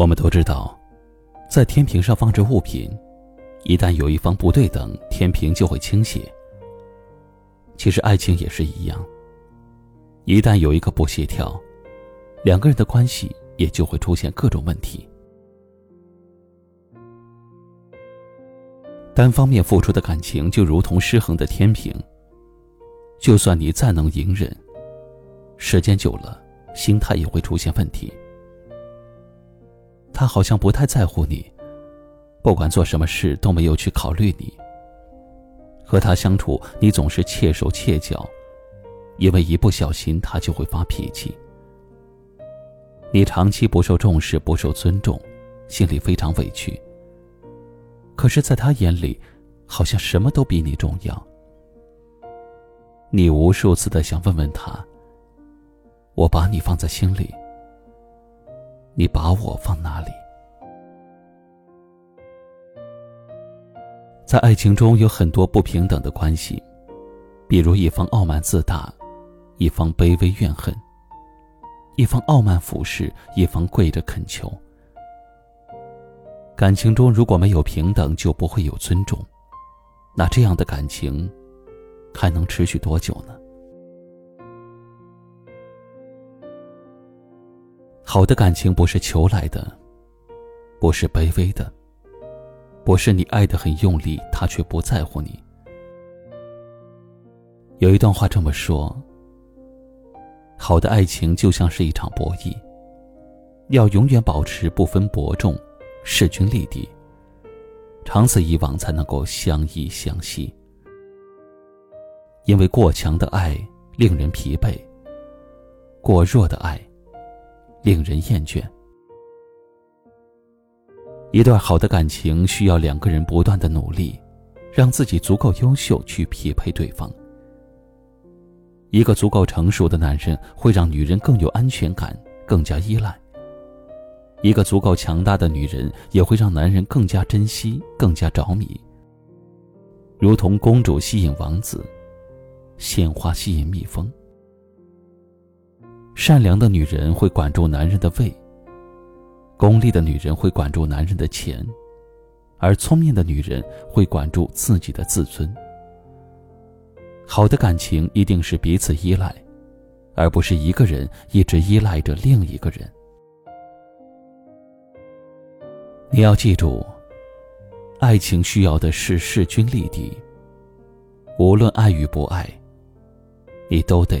我们都知道，在天平上放置物品，一旦有一方不对等，天平就会倾斜。其实爱情也是一样，一旦有一个不协调，两个人的关系也就会出现各种问题。单方面付出的感情就如同失衡的天平，就算你再能隐忍，时间久了，心态也会出现问题。他好像不太在乎你，不管做什么事都没有去考虑你。和他相处，你总是怯手怯脚，因为一不小心他就会发脾气。你长期不受重视、不受尊重，心里非常委屈。可是，在他眼里，好像什么都比你重要。你无数次的想问问他：“我把你放在心里。”你把我放哪里？在爱情中有很多不平等的关系，比如一方傲慢自大，一方卑微怨恨；一方傲慢俯视，一方跪着恳求。感情中如果没有平等，就不会有尊重，那这样的感情还能持续多久呢？好的感情不是求来的，不是卑微的，不是你爱的很用力，他却不在乎你。有一段话这么说：好的爱情就像是一场博弈，要永远保持不分伯仲，势均力敌，长此以往才能够相依相惜。因为过强的爱令人疲惫，过弱的爱。令人厌倦。一段好的感情需要两个人不断的努力，让自己足够优秀去匹配对方。一个足够成熟的男人会让女人更有安全感，更加依赖。一个足够强大的女人也会让男人更加珍惜，更加着迷。如同公主吸引王子，鲜花吸引蜜蜂。善良的女人会管住男人的胃，功利的女人会管住男人的钱，而聪明的女人会管住自己的自尊。好的感情一定是彼此依赖，而不是一个人一直依赖着另一个人。你要记住，爱情需要的是势均力敌。无论爱与不爱，你都得。